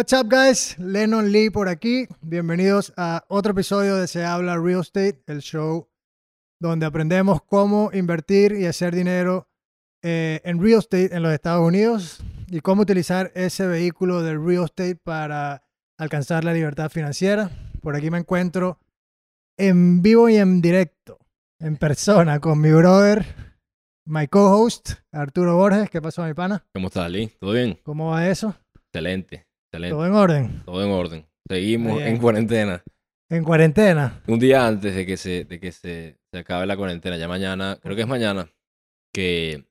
What's up, guys? Lennon Lee por aquí. Bienvenidos a otro episodio de Se Habla Real Estate, el show donde aprendemos cómo invertir y hacer dinero eh, en real estate en los Estados Unidos y cómo utilizar ese vehículo del real estate para alcanzar la libertad financiera. Por aquí me encuentro en vivo y en directo, en persona, con mi brother, my co-host, Arturo Borges. ¿Qué pasó, mi pana? ¿Cómo estás, Lee? ¿Todo bien? ¿Cómo va eso? Excelente, excelente. ¿Todo en orden? Todo en orden. Seguimos Bien. en cuarentena. En cuarentena. Un día antes de que se, de que se, se acabe la cuarentena, ya mañana, creo que es mañana, que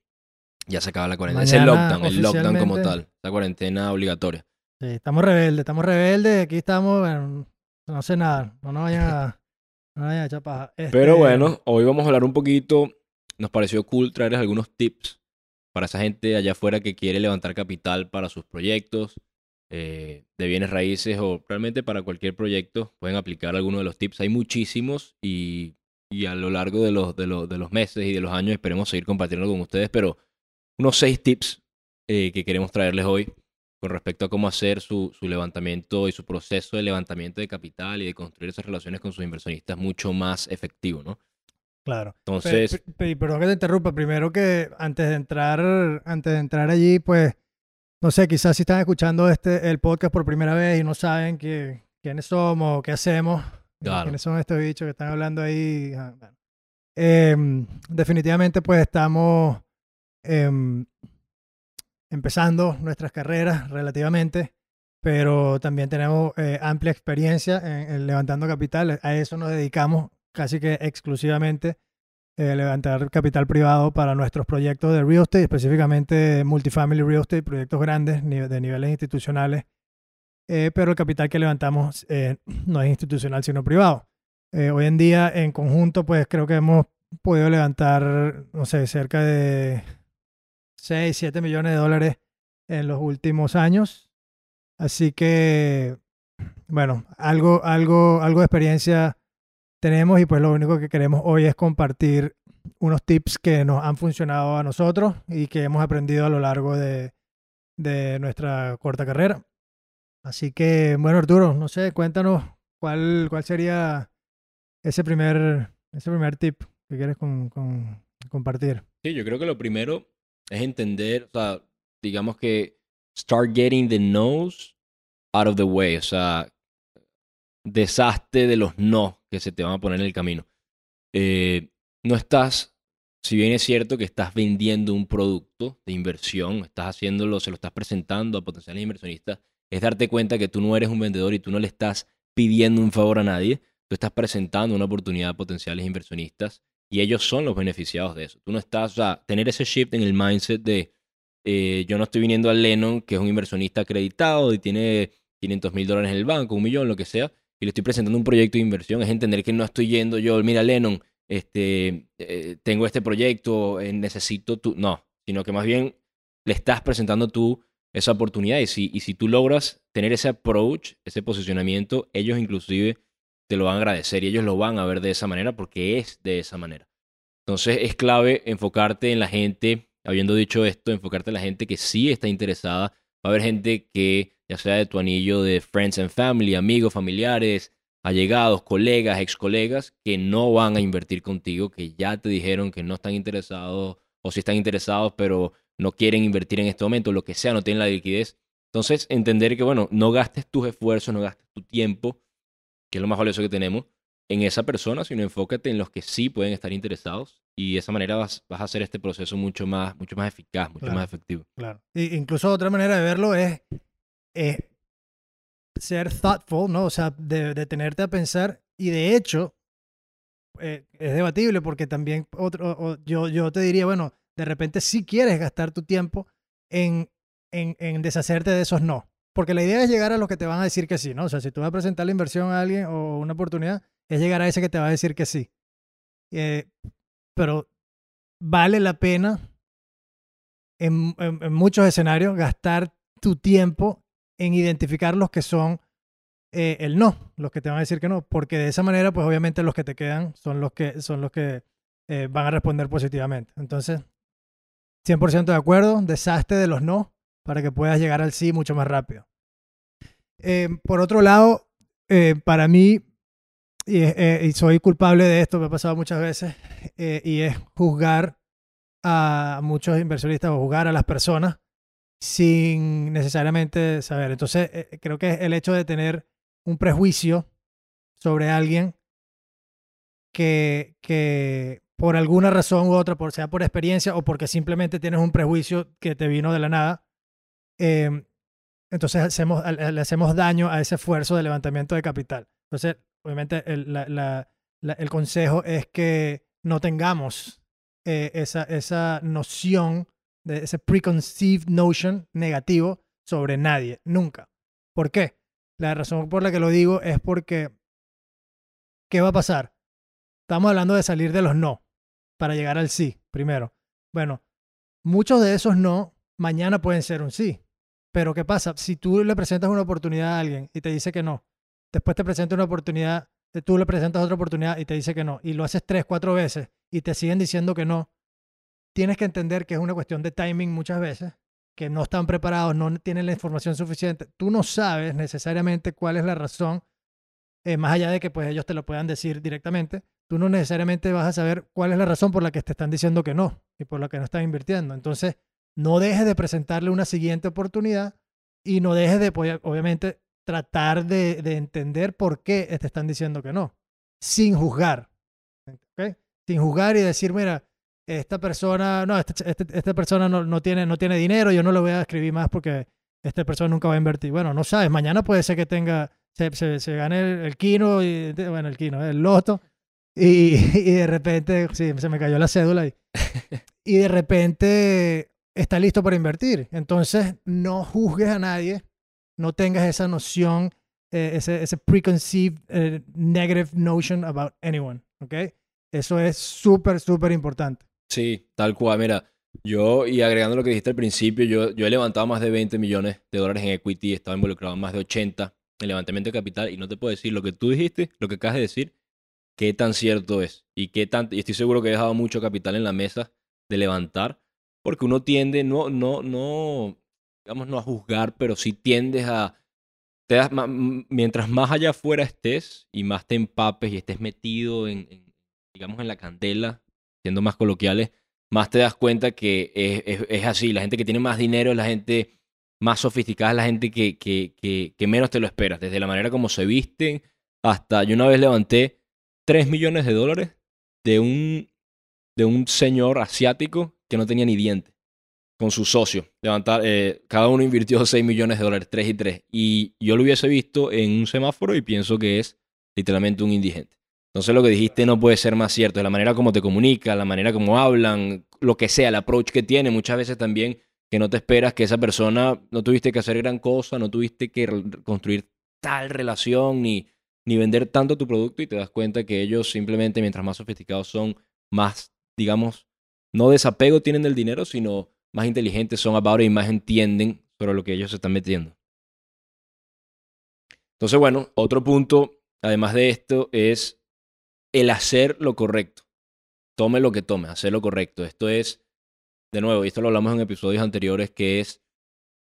ya se acaba la cuarentena. es el lockdown, el lockdown como tal. La cuarentena obligatoria. Sí, estamos rebeldes, estamos rebeldes. Aquí estamos, bueno, no sé nada. No nos vayan a, no nos vayan a echar paja. Pero Este, bueno, hoy vamos a hablar un poquito. Nos pareció cool traerles algunos tips para esa gente allá afuera que quiere levantar capital para sus proyectos eh, de bienes raíces o realmente para cualquier proyecto. Pueden aplicar algunos de los tips. Hay muchísimos y, y a lo largo de los, de, los, de los meses y de los años esperemos seguir compartiendo con ustedes. Pero unos seis tips eh, que queremos traerles hoy con respecto a cómo hacer su, su levantamiento y su proceso de levantamiento de capital y de construir esas relaciones con sus inversionistas mucho más efectivo, ¿no? Claro. Entonces, Pe- pe- perdón que te interrumpa. Primero que antes de entrar, antes de entrar allí, pues, no sé, quizás si están escuchando este el podcast por primera vez y no saben que, quiénes somos, qué hacemos, Claro. quiénes son estos bichos que están hablando ahí. ah. Em, definitivamente, pues, estamos em, empezando nuestras carreras relativamente, pero también tenemos eh, amplia experiencia en, en levantando capital. A eso nos dedicamos casi que exclusivamente eh, levantar capital privado para nuestros proyectos de real estate, específicamente multifamily real estate, proyectos grandes de niveles institucionales, eh, pero el capital que levantamos eh, no es institucional sino privado. Eh, hoy en día, en conjunto, pues creo que hemos podido levantar, no sé, cerca de 6, 7 millones de dólares en los últimos años. Así que, bueno, algo, algo, algo de experiencia tenemos y pues lo único que queremos hoy es compartir unos tips que nos han funcionado a nosotros y que hemos aprendido a lo largo de, de nuestra corta carrera. Así que, bueno, Arturo, no sé, cuéntanos cuál, cuál sería ese primer, ese primer tip que quieres compartir. sí, yo creo que lo primero es entender, o sea, digamos que start getting the no's out of the way, o sea, deshazte de los no que se te van a poner en el camino. Eh, no estás, si bien es cierto que estás vendiendo un producto de inversión, estás haciéndolo, se lo estás presentando a potenciales inversionistas, es darte cuenta que tú no eres un vendedor y tú no le estás pidiendo un favor a nadie, tú estás presentando una oportunidad a potenciales inversionistas y ellos son los beneficiados de eso. Tú no estás, o sea, tener ese shift en el mindset de eh, yo no estoy viniendo a Lennon, que es un inversionista acreditado y tiene 500 mil dólares en el banco, un millón, lo que sea, y le estoy presentando un proyecto de inversión. Es entender que no estoy yendo yo, mira, Lennon, este, eh, tengo este proyecto, eh, necesito tu. No, sino que más bien le estás presentando tú esa oportunidad y si, y si tú logras tener ese approach, ese posicionamiento, ellos inclusive te lo van a agradecer y ellos lo van a ver de esa manera porque es de esa manera. Entonces es clave enfocarte en la gente, habiendo dicho esto, enfocarte en la gente que sí está interesada. Va a haber gente que, ya sea de tu anillo de friends and family, amigos, familiares, allegados, colegas, ex colegas, que no van a invertir contigo, que ya te dijeron que no están interesados o si están interesados pero no quieren invertir en este momento, lo que sea, no tienen la liquidez. Entonces, entender que, bueno, no gastes tus esfuerzos, no gastes tu tiempo, que es lo más valioso que tenemos, en esa persona, sino enfócate en los que sí pueden estar interesados y de esa manera vas, vas a hacer este proceso mucho más, mucho más eficaz, mucho Claro. más efectivo. Claro. Y incluso otra manera de verlo es eh, ser thoughtful, ¿no? O sea, de, a pensar. Y de hecho, eh, es debatible porque también otro, yo, yo te diría, bueno, de repente sí quieres gastar tu tiempo en, en, en deshacerte de esos no. Porque la idea es llegar a los que te van a decir que sí, ¿no? O sea, si tú vas a presentar la inversión a alguien o una oportunidad, es llegar a ese que te va a decir que sí. Eh, pero vale la pena en, en- en muchos escenarios gastar tu tiempo en identificar los que son eh, el no, los que te van a decir que no, porque de esa manera, pues obviamente los que te quedan son los que, son los que eh, van a responder positivamente. Entonces, 100% de acuerdo, deshazte de los no para que puedas llegar al sí mucho más rápido. Eh, por otro lado, para mí, y, y, soy culpable de esto, me ha pasado muchas veces, y es juzgar a muchos inversionistas o juzgar a las personas sin necesariamente saber. Entonces, creo que el hecho de tener un prejuicio sobre alguien que, que por alguna razón u otra, por, sea por experiencia o porque simplemente tienes un prejuicio que te vino de la nada, eh, entonces hacemos, le hacemos daño a ese esfuerzo de levantamiento de capital. Entonces, obviamente, el, la, el consejo es que no tengamos eh, esa, esa noción, ese preconceived notion negativo sobre nadie, nunca. ¿Por qué? La razón por la que lo digo es porque, ¿qué va a pasar? Estamos hablando de salir de los no para llegar al sí, primero. Bueno, muchos de esos no mañana pueden ser un sí. Pero ¿qué pasa? Si tú le presentas una oportunidad a alguien y te dice que no, después te presenta una oportunidad, tú le presentas otra oportunidad y te dice que no, y lo haces tres, cuatro veces y te siguen diciendo que no, tienes que entender que es una cuestión de timing muchas veces, que no están preparados, no tienen la información suficiente. Tú no sabes necesariamente cuál es la razón, eh, más allá de que pues ellos te lo puedan decir directamente, tú no necesariamente vas a saber cuál es la razón por la que te están diciendo que no y por la que no están invirtiendo. Entonces, no dejes de presentarle una siguiente oportunidad y no dejes de, pues, obviamente, tratar de, entender por qué te están diciendo que no, sin juzgar. Sin juzgar y decir, mira, esta persona, no, esta, este, esta persona no, tiene, no tiene dinero, yo no lo voy a escribir más porque esta persona nunca va a invertir. Bueno, no sabes, mañana puede ser que tenga, se, se, gane el, kino, y, bueno, el kino, el loto, y, y, de repente, sí, se me cayó la cédula y, y de repente está listo para invertir. Entonces, no juzgues a nadie, no tengas esa noción, eh, ese, ese, preconceived eh, negative notion about anyone, ¿ok? Eso es súper, súper importante. Sí, tal cual. Mira, yo, y agregando lo que dijiste al principio, yo, yo he levantado más de 20 millones de dólares en equity, he estado involucrado en más de 80 en levantamiento de capital, y no te puedo decir lo que tú dijiste, lo que acabas de decir, qué tan cierto es, y qué tan, y estoy seguro que he dejado mucho capital en la mesa de levantar, porque uno tiende, no, no, no, digamos, no a juzgar, pero sí tiendes a, mientras más allá afuera estés y más te empapes y estés metido en, digamos, en la candela, siendo más coloquiales, más te das cuenta que es, así. La gente que tiene más dinero es la gente más sofisticada, es la gente que, que, que, que, menos te lo esperas. Desde la manera como se visten hasta... Yo una vez levanté 3 millones de dólares de un, de un señor asiático que no tenía ni diente con su socio. Levantar, eh, cada uno invirtió 6 millones de dólares, 3 y 3. Y yo lo hubiese visto en un semáforo y pienso que es literalmente un indigente. Entonces lo que dijiste no puede ser más cierto. La manera como te comunica, la manera como hablan, lo que sea, el approach que tiene. Muchas veces también que no te esperas que esa persona, no tuviste que hacer gran cosa, no tuviste que construir tal relación ni, ni vender tanto tu producto y te das cuenta que ellos simplemente mientras más sofisticados son, más, digamos, no desapego tienen del dinero, sino más inteligentes son about y más entienden sobre lo que ellos se están metiendo. Entonces, bueno, otro punto, además de esto, es el hacer lo correcto. Tome lo que tome, hacer lo correcto. Esto es, de nuevo, y esto lo hablamos en episodios anteriores, que es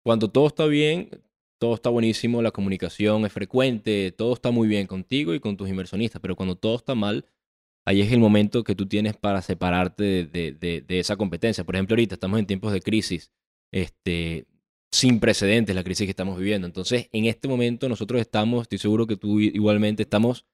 cuando todo está bien, todo está buenísimo, la comunicación es frecuente, todo está muy bien contigo y con tus inversionistas, pero cuando todo está mal, ahí es el momento que tú tienes para separarte de, esa competencia. Por ejemplo, ahorita estamos en tiempos de crisis, este, sin precedentes la crisis que estamos viviendo. Entonces, en este momento nosotros estamos, estoy seguro que tú igualmente estamos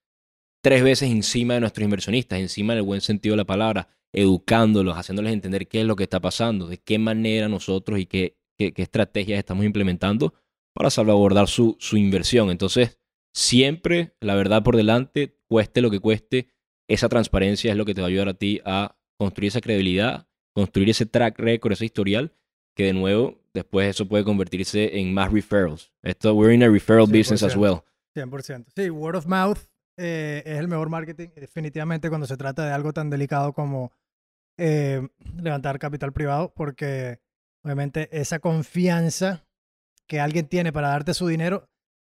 tres veces encima de nuestros inversionistas, encima en el buen sentido de la palabra, educándolos, haciéndoles entender qué es lo que está pasando, de qué manera nosotros y qué, qué, estrategias estamos implementando para salvaguardar su, su inversión. Entonces, siempre la verdad por delante, cueste lo que cueste, esa transparencia es lo que te va a ayudar a ti a construir esa credibilidad, construir ese track record, ese historial, que de nuevo después eso puede convertirse en más referrals. Esto, we're in a referral business as well. 100%. Sí, word of mouth eh, es el mejor marketing, definitivamente cuando se trata de algo tan delicado como eh, levantar capital privado, porque obviamente esa confianza que alguien tiene para darte su dinero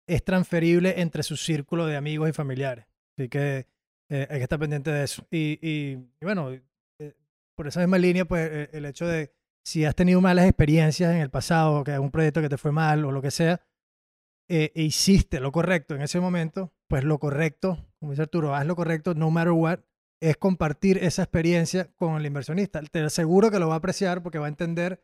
es transferible entre su círculo de amigos y familiares. Así que eh, hay que estar pendiente de eso. Y, y, bueno, eh, por esa misma línea, pues el hecho de si has tenido malas experiencias en el pasado, que un proyecto que te fue mal o lo que sea, e hiciste lo correcto en ese momento, pues lo correcto, como dice Arturo, haz lo correcto no matter what, es compartir esa experiencia con el inversionista. Te aseguro que lo va a apreciar porque va a entender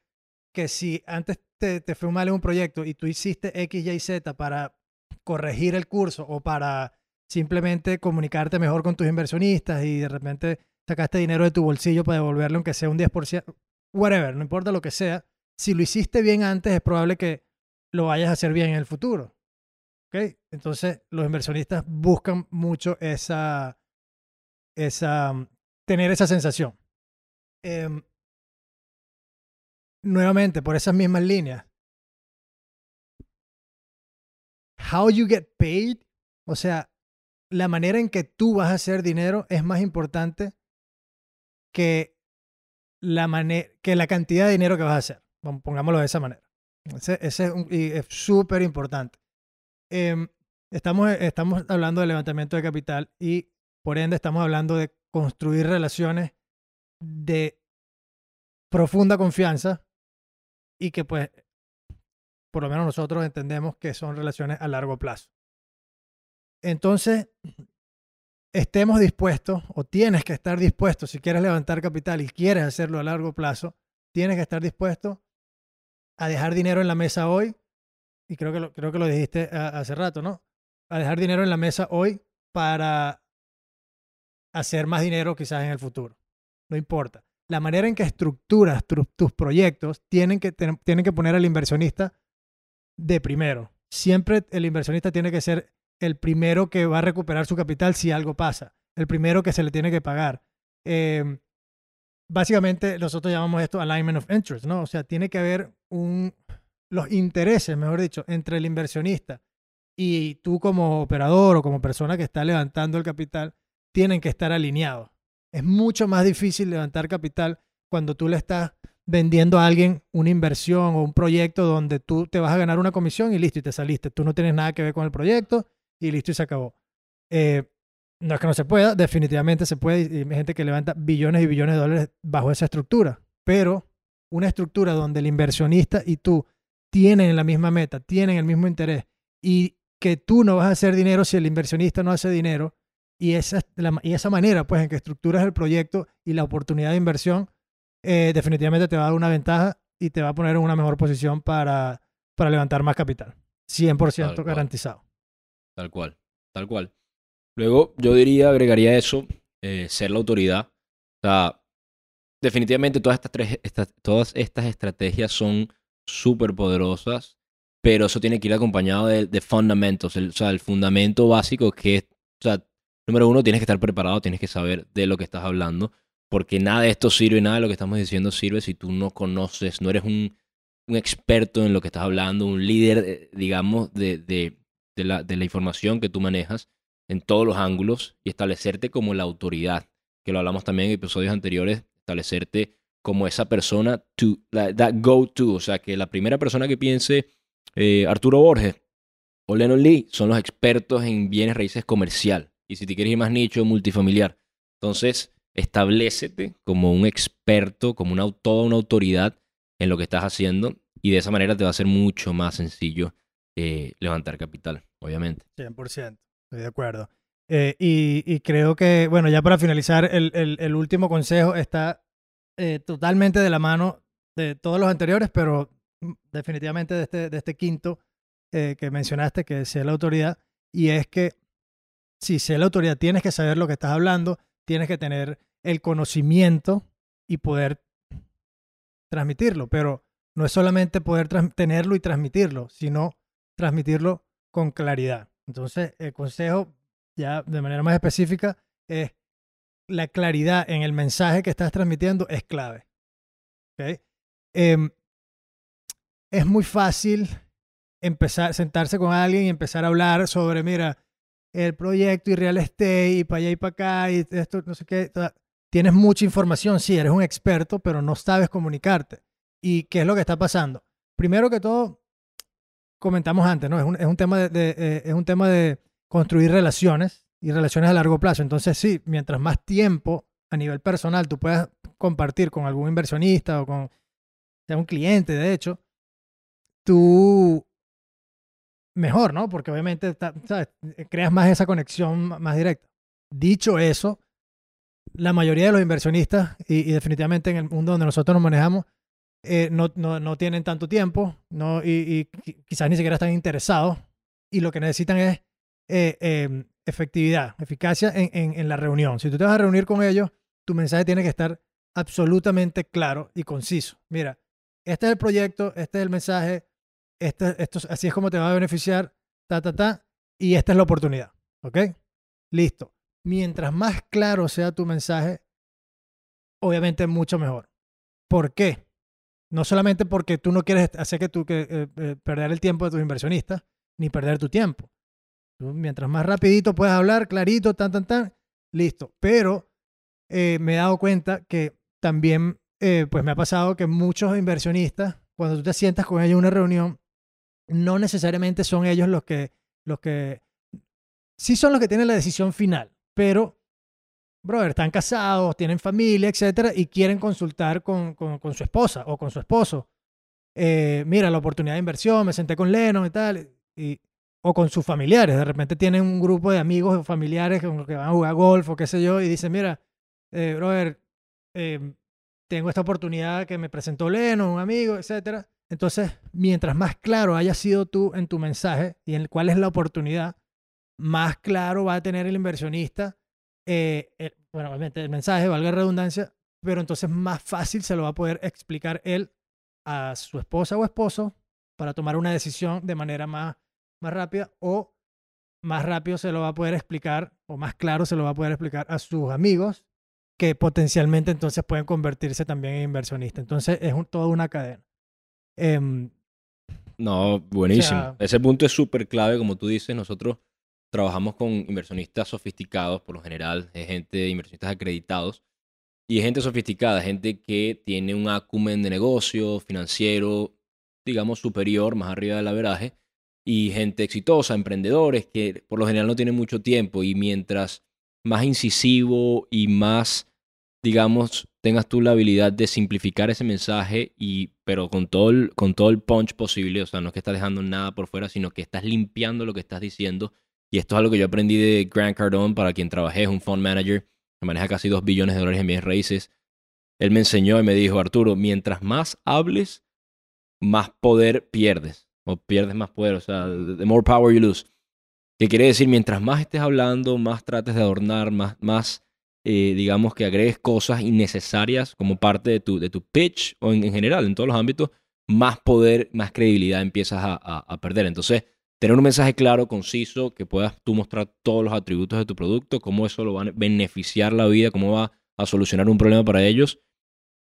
que si antes te, te fue mal en un proyecto y tú hiciste X, Y, Z para corregir el curso o para simplemente comunicarte mejor con tus inversionistas y de repente sacaste dinero de tu bolsillo para devolverle aunque sea un 10%, whatever, no importa lo que sea, si lo hiciste bien antes es probable que lo vayas a hacer bien en el futuro. ¿Ok? Entonces los inversionistas buscan mucho esa, esa, tener esa sensación. Em, nuevamente, por esas mismas líneas, how you get paid, o sea, la manera en que tú vas a hacer dinero es más importante que la, que la cantidad de dinero que vas a hacer. Pongámoslo de esa manera. Ese, es súper importante. Em, estamos, estamos hablando de levantamiento de capital y por ende estamos hablando de construir relaciones de profunda confianza y que pues por lo menos nosotros entendemos que son relaciones a largo plazo. Entonces, estemos dispuestos o tienes que estar dispuesto, si quieres levantar capital y quieres hacerlo a largo plazo, tienes que estar dispuesto a dejar dinero en la mesa hoy, y creo que lo, creo que lo dijiste hace rato, ¿no? A dejar dinero en la mesa hoy para hacer más dinero quizás en el futuro. No importa. La manera en que estructuras tus proyectos tienen que, tienen que poner al inversionista de primero. Siempre el inversionista tiene que ser el primero que va a recuperar su capital si algo pasa, el primero que se le tiene que pagar. Em, básicamente nosotros llamamos esto alignment of interest, ¿no? O sea, tiene que haber un, los intereses, mejor dicho, entre el inversionista y tú como operador o como persona que está levantando el capital, tienen que estar alineados. Es mucho más difícil levantar capital cuando tú le estás vendiendo a alguien una inversión o un proyecto donde tú te vas a ganar una comisión y listo, y te saliste. Tú no tienes nada que ver con el proyecto y listo, y se acabó. Eh, no es que no se pueda, definitivamente se puede, y hay gente que levanta billones y billones de dólares bajo esa estructura, pero una estructura donde el inversionista y tú tienen la misma meta, tienen el mismo interés, y que tú no vas a hacer dinero si el inversionista no hace dinero, y esa, y esa manera pues en que estructuras el proyecto y la oportunidad de inversión, eh, definitivamente te va a dar una ventaja y te va a poner en una mejor posición para, para levantar más capital. 100% garantizado. Tal cual, tal cual. Luego yo diría, agregaría eso, eh, ser la autoridad. O sea, definitivamente todas estas, tres, estas, todas estas estrategias son súper poderosas, pero eso tiene que ir acompañado de, fundamentos, o sea, el fundamento básico que es, o sea, número uno, tienes que estar preparado, tienes que saber de lo que estás hablando, porque nada de esto sirve, nada de lo que estamos diciendo sirve si tú no conoces, no eres un, un experto en lo que estás hablando, un líder, eh, digamos, de, de, de la, de la información que tú manejas en todos los ángulos y establecerte como la autoridad, que lo hablamos también en episodios anteriores, establecerte como esa persona, to, that go-to, o sea, que la primera persona que piense eh, Arturo Borges o Lennon Lee son los expertos en bienes raíces comercial. Y si te quieres ir más nicho, multifamiliar. Entonces, establecete como un experto, como una, toda una autoridad en lo que estás haciendo y de esa manera te va a ser mucho más sencillo eh, levantar capital, obviamente. 100%, estoy de acuerdo. Eh, y, creo que, bueno, ya para finalizar, el, el, último consejo está eh, totalmente de la mano de todos los anteriores, pero mm, definitivamente de este, de este quinto que mencionaste, que es la autoridad, y es que si sé la autoridad, tienes que saber lo que estás hablando, tienes que tener el conocimiento y poder transmitirlo, pero no es solamente poder tenerlo y transmitirlo, sino transmitirlo con claridad. Entonces, el consejo, ya de manera más específica, es la claridad en el mensaje que estás transmitiendo es clave. Em, es muy fácil empezar, sentarse con alguien y empezar a hablar sobre, mira, el proyecto y real estate y para allá y para acá y esto, no sé qué. Tienes mucha información, sí, eres un experto, pero no sabes comunicarte. ¿Y qué es lo que está pasando? Primero que todo, comentamos antes, ¿no? Es un, es un tema de, eh, es un tema de construir relaciones y relaciones a largo plazo. Entonces, sí, mientras más tiempo a nivel personal tú puedas compartir con algún inversionista o con sea un cliente, de hecho, tú mejor, ¿no? Porque obviamente creas más esa conexión más directa. Dicho eso, la mayoría de los inversionistas, y, definitivamente en el mundo donde nosotros nos manejamos, eh, no, no, no, tienen tanto tiempo no, y, y, quizás ni siquiera están interesados y lo que necesitan es eh, em, efectividad, eficacia en, en, la reunión. Si tú te vas a reunir con ellos, tu mensaje tiene que estar absolutamente claro y conciso. Mira, este es el proyecto, este es el mensaje, este, así es como te va a beneficiar, ta, ta, ta, y esta es la oportunidad. ¿Ok? Listo. Mientras más claro sea tu mensaje, obviamente mucho mejor. ¿Por qué? No solamente porque tú no quieres hacer que tú que, eh, eh, perder el tiempo de tus inversionistas, ni perder tu tiempo. Mientras más rapidito puedas hablar, clarito, tan, tan, tan, listo. Pero eh, me he dado cuenta que también, pues me ha pasado que muchos inversionistas, cuando tú te sientas con ellos en una reunión, no necesariamente son ellos los que, los que, sí son los que tienen la decisión final, pero, brother, están casados, tienen familia, etcétera, y quieren consultar con, con, su esposa o con su esposo. Eh, mira, la oportunidad de inversión, me senté con Lennon y tal, y, o con sus familiares. De repente tienen un grupo de amigos o familiares con los que van a jugar golf o qué sé yo, y dicen, mira, eh, brother, eh, tengo esta oportunidad que me presentó Lennon, un amigo, etcétera. Entonces, mientras más claro haya sido tú en tu mensaje y en cuál es la oportunidad, más claro va a tener el inversionista, eh, el, bueno, obviamente el mensaje, valga redundancia, pero entonces más fácil se lo va a poder explicar él a su esposa o esposo para tomar una decisión de manera más, más rápida o más rápido se lo va a poder explicar o más claro se lo va a poder explicar a sus amigos que potencialmente entonces pueden convertirse también en inversionistas. Entonces es toda una cadena. Em, no, buenísimo. Ese punto es súper clave, como tú dices. Nosotros trabajamos con inversionistas sofisticados, por lo general, es gente, inversionistas acreditados, y es gente sofisticada, gente que tiene un acumen de negocio, financiero, digamos, superior, más arriba del averaje, y gente exitosa, emprendedores que por lo general no tienen mucho tiempo, y mientras más incisivo y más, digamos, tengas tú la habilidad de simplificar ese mensaje, y, pero con todo, el, con todo el punch posible, o sea, no es que estás dejando nada por fuera, sino que estás limpiando lo que estás diciendo y esto es algo que yo aprendí de Grant Cardone, para quien trabajé, es un fund manager que maneja casi 2 billones de dólares en bienes raíces. Él me enseñó y me dijo, Arturo, mientras más hables, más poder pierdes. O pierdes más poder, o sea, the more power you lose. ¿Qué quiere decir? Mientras más estés hablando, más trates de adornar, más, más eh, digamos que agregues cosas innecesarias como parte de tu, de tu pitch o en, general, en todos los ámbitos, más poder, más credibilidad empiezas a, a perder. Entonces, tener un mensaje claro, conciso, que puedas tú mostrar todos los atributos de tu producto, cómo eso lo va a beneficiar la vida, cómo va a solucionar un problema para ellos,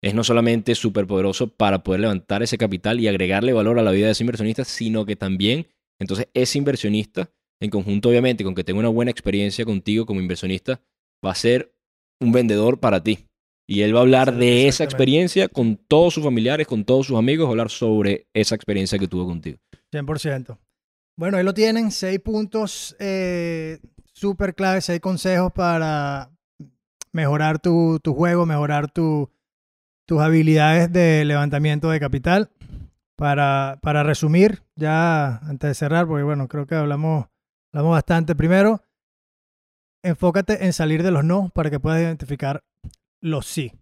es no solamente súper poderoso para poder levantar ese capital y agregarle valor a la vida de ese inversionista, sino que también, entonces, ese inversionista, en conjunto obviamente con que tenga una buena experiencia contigo como inversionista, va a ser un vendedor para ti. Y él va a hablar de esa experiencia con todos sus familiares, con todos sus amigos, hablar sobre esa experiencia que tuvo contigo. 100%. Bueno, ahí lo tienen, seis puntos eh, súper claves, seis consejos para mejorar tu, juego, mejorar tus habilidades de levantamiento de capital. Para, para resumir, ya antes de cerrar, porque bueno, creo que hablamos, hablamos bastante. Primero, enfócate en salir de los no para que puedas identificar los sí.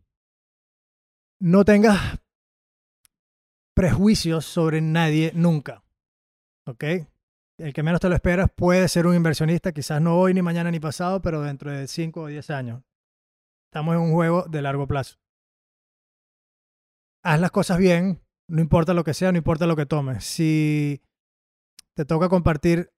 No tengas prejuicios sobre nadie nunca. ¿Ok? el que menos te lo esperas puede ser un inversionista, quizás no hoy, ni mañana, ni pasado, pero dentro de 5 o 10 años. Estamos en un juego de largo plazo. Haz las cosas bien, no importa lo que sea, no importa lo que tomes. Si te toca compartir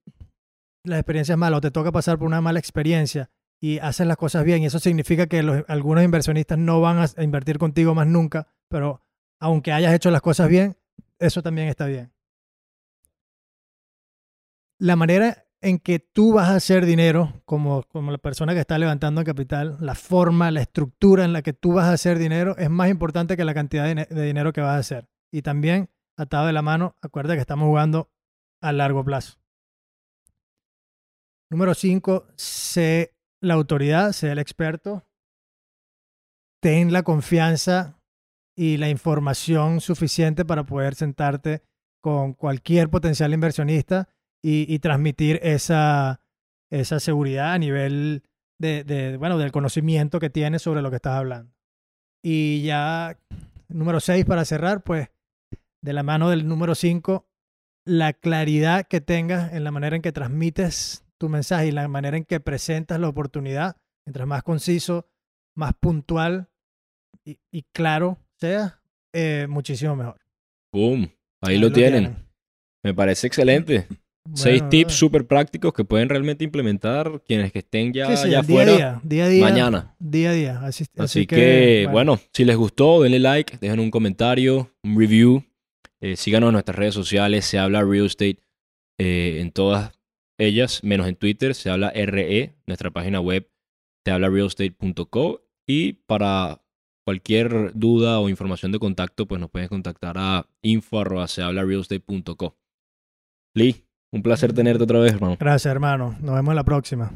las experiencias malas o te toca pasar por una mala experiencia y haces las cosas bien, y eso significa que algunos inversionistas no van a invertir contigo más nunca, pero aunque hayas hecho las cosas bien, eso también está bien la manera en que tú vas a hacer dinero como, como la persona que está levantando capital, la forma, la estructura en la que tú vas a hacer dinero es más importante que la cantidad de, dinero que vas a hacer. Y también, atado de la mano, acuérdate que estamos jugando a largo plazo. Número 5, sé la autoridad, sé el experto. Ten la confianza y la información suficiente para poder sentarte con cualquier potencial inversionista y, y transmitir esa, esa seguridad a nivel de, de, bueno, del conocimiento que tienes sobre lo que estás hablando. Y ya, número 6 para cerrar, pues de la mano del número 5, la claridad que tengas en la manera en que transmites tu mensaje y la manera en que presentas la oportunidad, mientras más conciso, más puntual y, y claro sea, eh, muchísimo mejor. Boom. Ahí, lo, tienen. Me parece excelente. Seis tips eh, súper prácticos que pueden realmente implementar quienes que estén ya, sí, sí, ya día afuera día, día a día, mañana. Día a día. Así, Así, que, bueno. si les gustó, denle like, dejen un comentario, un review. Eh, síganos en nuestras redes sociales, se habla real estate eh, en todas ellas, menos en Twitter, se habla RE, nuestra página web, se habla realestate.co. Y para cualquier duda o información de contacto, pues nos pueden contactar a info.sehablarealestate.co. Lee, un placer tenerte otra vez, hermano. Gracias, hermano. Nos vemos en la próxima.